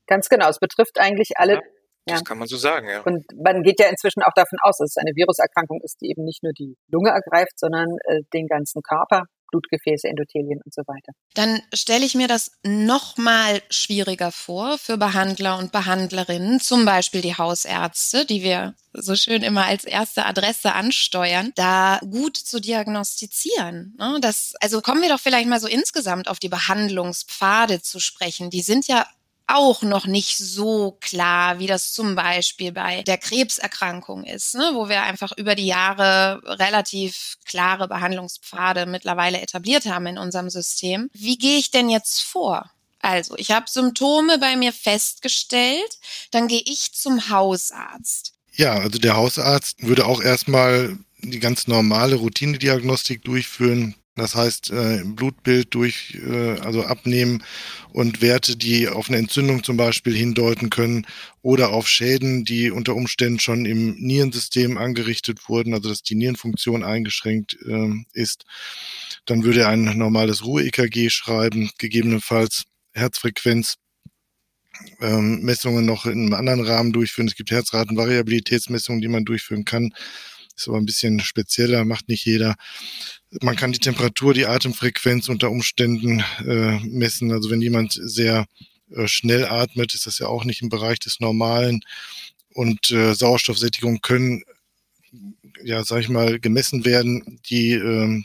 Ganz genau, es betrifft eigentlich alle. Ja. Das ja. kann man so sagen, ja. Und man geht ja inzwischen auch davon aus, dass es eine Viruserkrankung ist, die eben nicht nur die Lunge ergreift, sondern äh, den ganzen Körper. Blutgefäße, Endothelien und so weiter. Dann stelle ich mir das noch mal schwieriger vor für Behandler und Behandlerinnen, zum Beispiel die Hausärzte, die wir so schön immer als erste Adresse ansteuern, da gut zu diagnostizieren. Ne? Das, also kommen wir doch vielleicht mal so insgesamt auf die Behandlungspfade zu sprechen. Die sind ja auch noch nicht so klar, wie das zum Beispiel bei der Krebserkrankung ist, ne, wo wir einfach über die Jahre relativ klare Behandlungspfade mittlerweile etabliert haben in unserem System. Wie gehe ich denn jetzt vor? Also, ich habe Symptome bei mir festgestellt, dann gehe ich zum Hausarzt. Ja, also der Hausarzt würde auch erstmal die ganz normale Routinediagnostik durchführen, das heißt, äh, Blutbild durch, äh, also abnehmen und Werte, die auf eine Entzündung zum Beispiel hindeuten können oder auf Schäden, die unter Umständen schon im Nierensystem angerichtet wurden, also dass die Nierenfunktion eingeschränkt äh, ist. Dann würde er ein normales Ruhe-EKG schreiben, gegebenenfalls Herzfrequenz ähm, Messungen noch in einem anderen Rahmen durchführen. Es gibt Herzratenvariabilitätsmessungen, die man durchführen kann. Ist aber ein bisschen spezieller, macht nicht jeder. Man kann die Temperatur, die Atemfrequenz unter Umständen äh, messen. Also wenn jemand sehr äh, schnell atmet, ist das ja auch nicht im Bereich des Normalen. Und äh, Sauerstoffsättigung können, ja, sag ich mal, gemessen werden, die äh,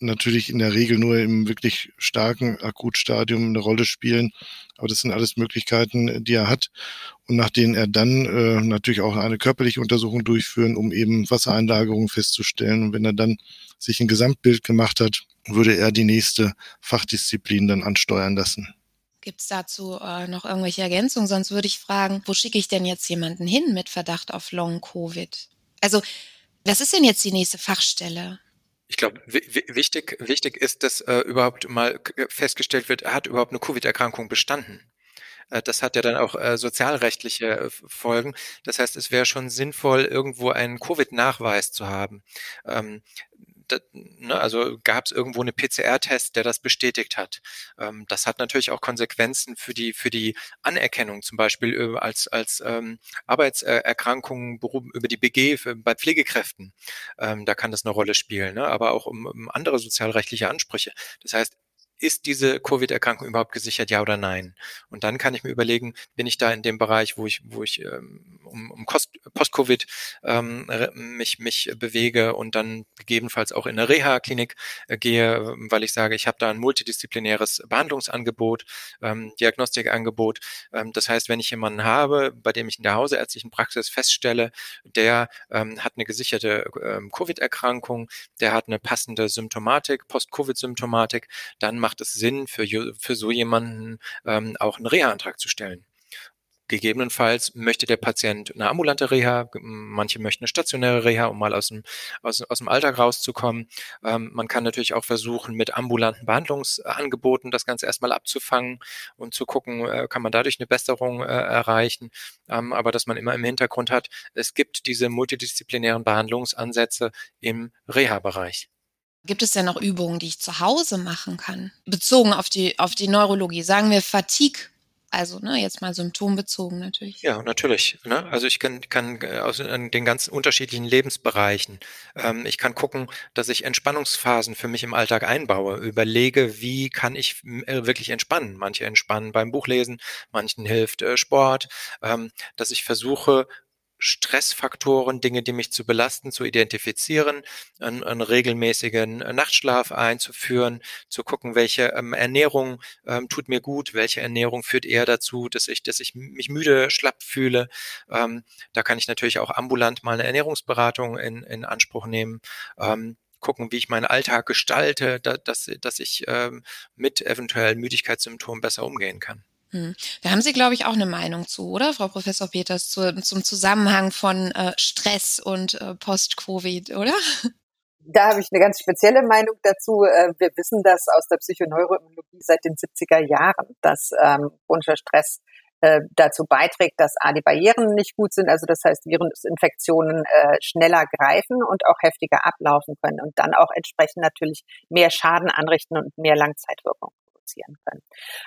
natürlich in der Regel nur im wirklich starken Akutstadium eine Rolle spielen. Aber das sind alles Möglichkeiten, die er hat und nach denen er dann äh, natürlich auch eine körperliche Untersuchung durchführen, um eben Wassereinlagerungen festzustellen. Und wenn er dann sich ein Gesamtbild gemacht hat, würde er die nächste Fachdisziplin dann ansteuern lassen. Gibt es dazu äh, noch irgendwelche Ergänzungen? Sonst würde ich fragen, wo schicke ich denn jetzt jemanden hin mit Verdacht auf Long-Covid? Also, was ist denn jetzt die nächste Fachstelle? Ich glaube, wichtig, wichtig ist, dass äh, überhaupt mal festgestellt wird, hat überhaupt eine Covid-Erkrankung bestanden. Äh, das hat ja dann auch äh, sozialrechtliche äh, Folgen. Das heißt, es wäre schon sinnvoll, irgendwo einen Covid-Nachweis zu haben. Ähm, ne, also gab es irgendwo eine PCR-Test, der das bestätigt hat. Ähm, das hat natürlich auch Konsequenzen für die für die Anerkennung, zum Beispiel als als ähm, Arbeitserkrankungen über die BG bei Pflegekräften. Ähm, da kann das eine Rolle spielen, ne? aber auch um, um andere sozialrechtliche Ansprüche. Das heißt, ist diese Covid-Erkrankung überhaupt gesichert, ja oder nein? Und dann kann ich mir überlegen, bin ich da in dem Bereich, wo ich, wo ich ähm, um, um Post-Covid ähm, mich, mich bewege und dann gegebenenfalls auch in eine Reha-Klinik äh, gehe, weil ich sage, ich habe da ein multidisziplinäres Behandlungsangebot, ähm, Diagnostikangebot. Ähm, das heißt, wenn ich jemanden habe, bei dem ich in der hausärztlichen Praxis feststelle, der ähm, hat eine gesicherte ähm, Covid-Erkrankung, der hat eine passende Symptomatik, Post-Covid-Symptomatik, dann macht es Sinn, für, für so jemanden ähm, auch einen Reha-Antrag zu stellen. Gegebenenfalls möchte der Patient eine ambulante Reha, manche möchten eine stationäre Reha, um mal aus dem, aus, aus dem Alltag rauszukommen. Ähm, man kann natürlich auch versuchen, mit ambulanten Behandlungsangeboten das Ganze erstmal abzufangen und zu gucken, äh, kann man dadurch eine Besserung äh, erreichen. Ähm, aber dass man immer im Hintergrund hat, es gibt diese multidisziplinären Behandlungsansätze im Reha-Bereich. Gibt es denn noch Übungen, die ich zu Hause machen kann? Bezogen auf die, auf die Neurologie. Sagen wir Fatigue. Also, ne, jetzt mal symptombezogen natürlich. Ja, natürlich. Ne? Also ich kann, kann äh, aus den ganz unterschiedlichen Lebensbereichen. Ähm, ich kann gucken, dass ich Entspannungsphasen für mich im Alltag einbaue. Überlege, wie kann ich äh, wirklich entspannen. Manche entspannen beim Buchlesen, manchen hilft äh, Sport. Ähm, dass ich versuche, Stressfaktoren, Dinge, die mich zu belasten, zu identifizieren, einen, einen regelmäßigen Nachtschlaf einzuführen, zu gucken, welche ähm, Ernährung ähm, tut mir gut, welche Ernährung führt eher dazu, dass ich, dass ich mich müde, schlapp fühle. Ähm, da kann ich natürlich auch ambulant mal eine Ernährungsberatung in, in Anspruch nehmen. Ähm, gucken, wie ich meinen Alltag gestalte, da, dass, dass ich ähm, mit eventuellen Müdigkeitssymptomen besser umgehen kann. Hm. Da haben Sie, glaube ich, auch eine Meinung zu, oder, Frau Professor Peters, zu, zum Zusammenhang von äh, Stress und äh, Post-Covid, oder? Da habe ich eine ganz spezielle Meinung dazu. Äh, wir wissen das aus der Psychoneuroimmunologie seit den 70er Jahren, dass ähm, chronischer Stress äh, dazu beiträgt, dass A, die Barrieren nicht gut sind, also das heißt, Virusinfektionen äh, schneller greifen und auch heftiger ablaufen können und dann auch entsprechend natürlich mehr Schaden anrichten und mehr Langzeitwirkung produzieren können.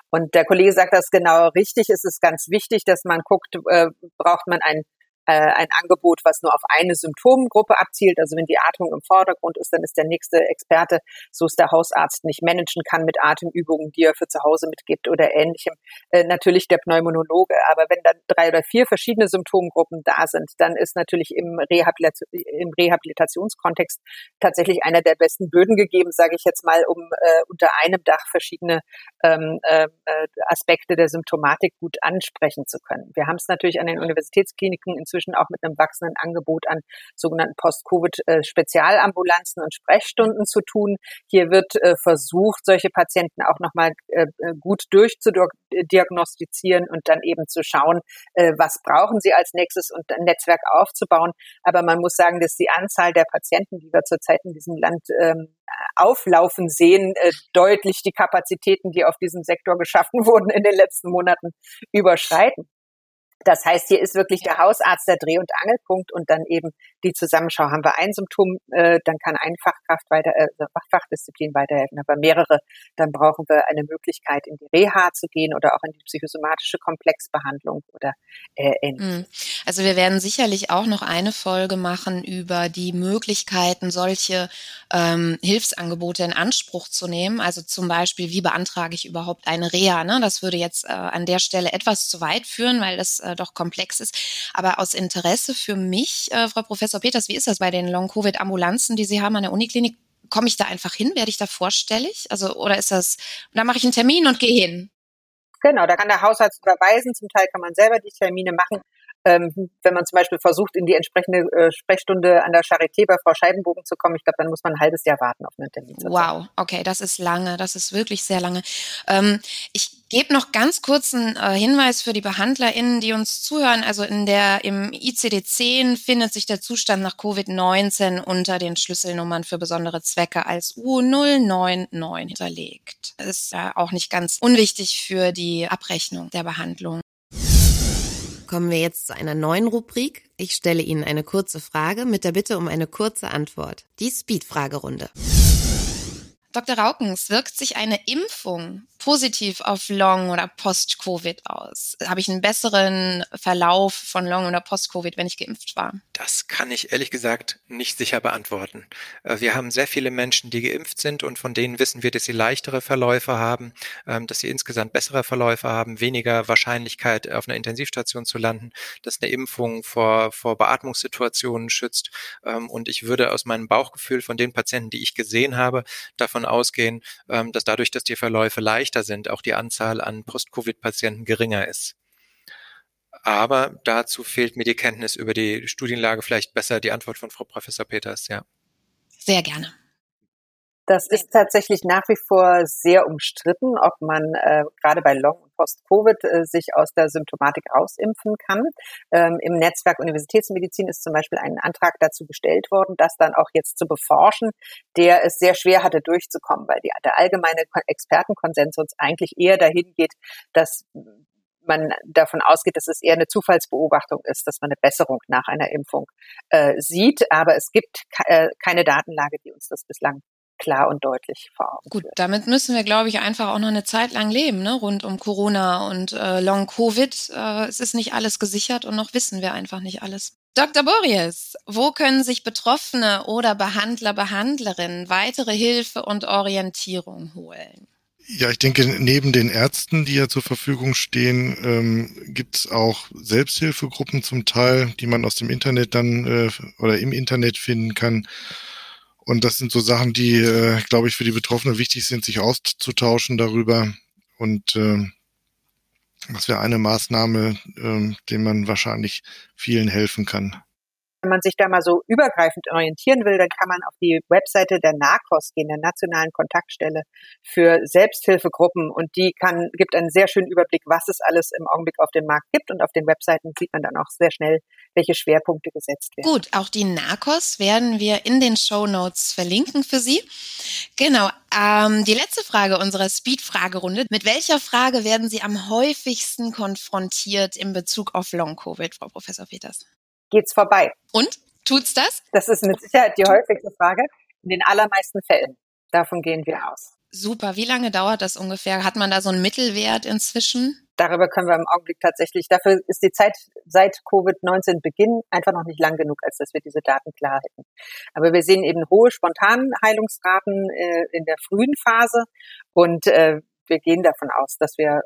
Und der Kollege sagt das genau richtig. Es ist ganz wichtig, dass man guckt, äh, braucht man ein äh, ein Angebot, was nur auf eine Symptomgruppe abzielt. Also wenn die Atmung im Vordergrund ist, dann ist der nächste Experte, so es der Hausarzt nicht managen kann mit Atemübungen, die er für zu Hause mitgibt oder ähnlichem, äh, natürlich der Pneumologe. Aber wenn dann drei oder vier verschiedene Symptomgruppen da sind, dann ist natürlich im, Rehabilitation, im Rehabilitationskontext tatsächlich einer der besten Böden gegeben, sage ich jetzt mal, um äh, unter einem Dach verschiedene ähm, äh, Aspekte der Symptomatik gut ansprechen zu können. Wir haben es natürlich an den Universitätskliniken in inzwischen auch mit einem wachsenden Angebot an sogenannten Post-Covid-Spezialambulanzen und Sprechstunden zu tun. Hier wird äh, versucht, solche Patienten auch nochmal äh, äh, gut durchzudiagnostizieren und dann eben zu schauen, was brauchen sie als nächstes und ein Netzwerk aufzubauen. Aber man muss sagen, dass die Anzahl der Patienten, die wir zurzeit in diesem Land ähm, auflaufen sehen, deutlich die Kapazitäten, die auf diesem Sektor geschaffen wurden in den letzten Monaten, überschreiten. Das heißt, hier ist wirklich der Hausarzt der Dreh- und Angelpunkt und dann eben die Zusammenschau. Haben wir ein Symptom, äh, dann kann ein Fachkraft weiter, äh, Fachdisziplin weiterhelfen, aber mehrere, dann brauchen wir eine Möglichkeit, in die Reha zu gehen oder auch in die psychosomatische Komplexbehandlung oder äh, ähnliches. Hm. Also wir werden sicherlich auch noch eine Folge machen über die Möglichkeiten, solche ähm, Hilfsangebote in Anspruch zu nehmen. Also zum Beispiel, wie beantrage ich überhaupt eine Reha? Ne? Das würde jetzt äh, an der Stelle etwas zu weit führen, weil das äh, doch komplex ist. Aber aus Interesse für mich, äh, Frau Professor Peters, wie ist das bei den Long-Covid-Ambulanzen, die Sie haben an der Uniklinik? Komme ich da einfach hin? Werde ich da vorstellig? Also, oder ist das, da mache ich einen Termin und gehe hin? Genau, da kann der Hausarzt überweisen. Zum Teil kann man selber die Termine machen. Ähm, wenn man zum Beispiel versucht, in die entsprechende äh, Sprechstunde an der Charité bei Frau Scheibenbogen zu kommen, ich glaube, dann muss man ein halbes Jahr warten auf einen Termin. Wow, okay, das ist lange, das ist wirklich sehr lange. Ähm, ich gebe noch ganz kurz einen äh, Hinweis für die BehandlerInnen, die uns zuhören. Also in der, im ICD-10 findet sich der Zustand nach Covid-19 unter den Schlüsselnummern für besondere Zwecke als U099 hinterlegt. Das ist ja auch nicht ganz unwichtig für die Abrechnung der Behandlung. Kommen wir jetzt zu einer neuen Rubrik. Ich stelle Ihnen eine kurze Frage mit der Bitte um eine kurze Antwort. Die Speed-Fragerunde. Dr. Raukens, wirkt sich eine Impfung positiv auf Long- oder Post-Covid aus? Habe ich einen besseren Verlauf von Long- oder Post-Covid, wenn ich geimpft war? Das kann ich ehrlich gesagt nicht sicher beantworten. Äh, wir haben sehr viele Menschen, die geimpft sind und von denen wissen wir, dass sie leichtere Verläufe haben, ähm, dass sie insgesamt bessere Verläufe haben, weniger Wahrscheinlichkeit auf einer Intensivstation zu landen, dass eine Impfung vor, vor Beatmungssituationen schützt. Ähm, und ich würde aus meinem Bauchgefühl von den Patienten, die ich gesehen habe, davon ausgehen, ähm, dass dadurch, dass die Verläufe leichter sind, auch die Anzahl an Post-Covid-Patienten geringer ist. Aber dazu fehlt mir die Kenntnis über die Studienlage. Vielleicht besser die Antwort von Frau Professor Peters, ja. Sehr gerne. Das ist tatsächlich nach wie vor sehr umstritten, ob man äh, gerade bei Long- und Post-Covid äh, sich aus der Symptomatik rausimpfen kann. Ähm, Im Netzwerk Universitätsmedizin ist zum Beispiel ein Antrag dazu gestellt worden, das dann auch jetzt zu beforschen, der es sehr schwer hatte durchzukommen, weil die, der allgemeine Expertenkonsensus eigentlich eher dahin geht, dass man davon ausgeht, dass es eher eine Zufallsbeobachtung ist, dass man eine Besserung nach einer Impfung äh, sieht. Aber es gibt äh, keine Datenlage, die uns das bislang klar und deutlich vor Augen Gut, führt. damit müssen wir, glaube ich, einfach auch noch eine Zeit lang leben, ne? rund um Corona und äh, Long Covid. Äh, es ist nicht alles gesichert und noch wissen wir einfach nicht alles. Dr. Boris, wo können sich Betroffene oder Behandler, Behandlerinnen weitere Hilfe und Orientierung holen? Ja, ich denke, neben den Ärzten, die ja zur Verfügung stehen, ähm, gibt es auch Selbsthilfegruppen zum Teil, die man aus dem Internet dann äh, oder im Internet finden kann. Und das sind so Sachen, die, äh, glaube ich, für die Betroffenen wichtig sind, sich auszutauschen darüber. Und äh, das wäre eine Maßnahme, äh, dem man wahrscheinlich vielen helfen kann. Wenn man sich da mal so übergreifend orientieren will, dann kann man auf die Webseite der NACOS gehen, der Nationalen Kontaktstelle für Selbsthilfegruppen. Und die kann, gibt einen sehr schönen Überblick, was es alles im Augenblick auf dem Markt gibt. Und auf den Webseiten sieht man dann auch sehr schnell, welche Schwerpunkte gesetzt werden. Gut, auch die NACOS werden wir in den Show Notes verlinken für Sie. Genau. Ähm, die letzte Frage unserer Speed-Fragerunde. Mit welcher Frage werden Sie am häufigsten konfrontiert in Bezug auf Long-Covid, Frau Professor Peters? Geht's vorbei. Und? Tut's das? Das ist mit Sicherheit die häufigste Frage. In den allermeisten Fällen. Davon gehen wir aus. Super. Wie lange dauert das ungefähr? Hat man da so einen Mittelwert inzwischen? Darüber können wir im Augenblick tatsächlich, dafür ist die Zeit seit Covid-19 Beginn einfach noch nicht lang genug, als dass wir diese Daten klar hätten. Aber wir sehen eben hohe Spontanheilungsraten äh, in der frühen Phase und äh, wir gehen davon aus, dass wir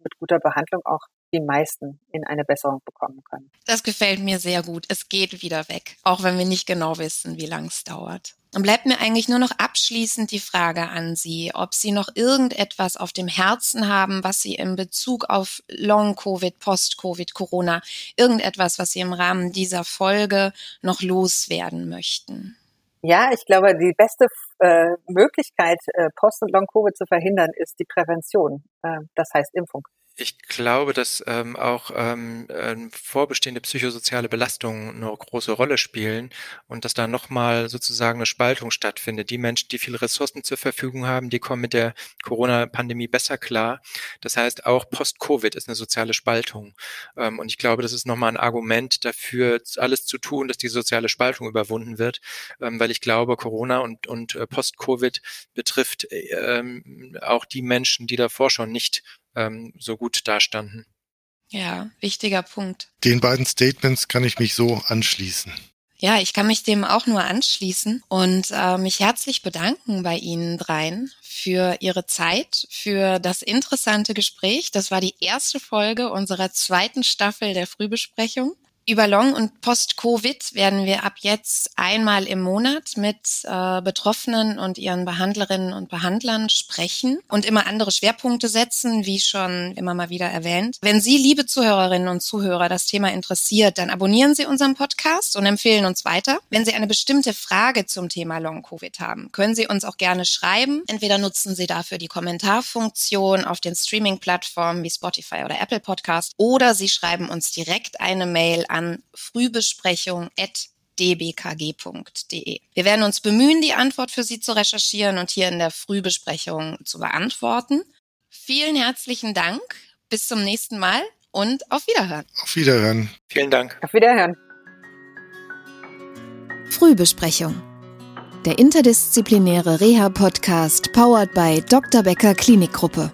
mit guter Behandlung auch die meisten in eine Besserung bekommen können. Das gefällt mir sehr gut. Es geht wieder weg, auch wenn wir nicht genau wissen, wie lang es dauert. Und bleibt mir eigentlich nur noch abschließend die Frage an Sie, ob Sie noch irgendetwas auf dem Herzen haben, was Sie in Bezug auf Long-Covid, Post-Covid, Corona, irgendetwas, was Sie im Rahmen dieser Folge noch loswerden möchten. Ja, ich glaube, die beste äh, Möglichkeit, äh, Post- und Long-Covid zu verhindern, ist die Prävention. Äh, das heißt Impfung. Ich glaube, dass ähm, auch ähm, ähm, vorbestehende psychosoziale Belastungen eine große Rolle spielen und dass da nochmal sozusagen eine Spaltung stattfindet. Die Menschen, die viele Ressourcen zur Verfügung haben, die kommen mit der Corona-Pandemie besser klar. Das heißt, auch Post-Covid ist eine soziale Spaltung. Ähm, und ich glaube, das ist nochmal ein Argument dafür, alles zu tun, dass die soziale Spaltung überwunden wird, ähm, weil ich glaube, Corona und, und äh, Post-Covid betrifft ähm, auch die Menschen, die davor schon nicht ähm, so gut dastanden. Ja, wichtiger Punkt. Den beiden Statements kann ich mich so anschließen. Ja, ich kann mich dem auch nur anschließen und äh, mich herzlich bedanken bei Ihnen dreien für Ihre Zeit, für das interessante Gespräch. Das war die erste Folge unserer zweiten Staffel der Frühbesprechung. Über Long- und Post-Covid werden wir ab jetzt einmal im Monat mit äh, Betroffenen und ihren Behandlerinnen und Behandlern sprechen und immer andere Schwerpunkte setzen, wie schon immer mal wieder erwähnt. Wenn Sie, liebe Zuhörerinnen und Zuhörer, das Thema interessiert, dann abonnieren Sie unseren Podcast und empfehlen uns weiter. Wenn Sie eine bestimmte Frage zum Thema Long-Covid haben, können Sie uns auch gerne schreiben. Entweder nutzen Sie dafür die Kommentarfunktion auf den Streaming-Plattformen wie Spotify oder Apple Podcast oder Sie schreiben uns direkt eine Mail an an frühbesprechung.dbkg.de. Wir werden uns bemühen, die Antwort für Sie zu recherchieren und hier in der Frühbesprechung zu beantworten. Vielen herzlichen Dank. Bis zum nächsten Mal und auf Wiederhören. Auf Wiederhören. Vielen Dank. Auf Wiederhören. Frühbesprechung. Der interdisziplinäre Reha-Podcast powered by Dr. Becker Klinikgruppe.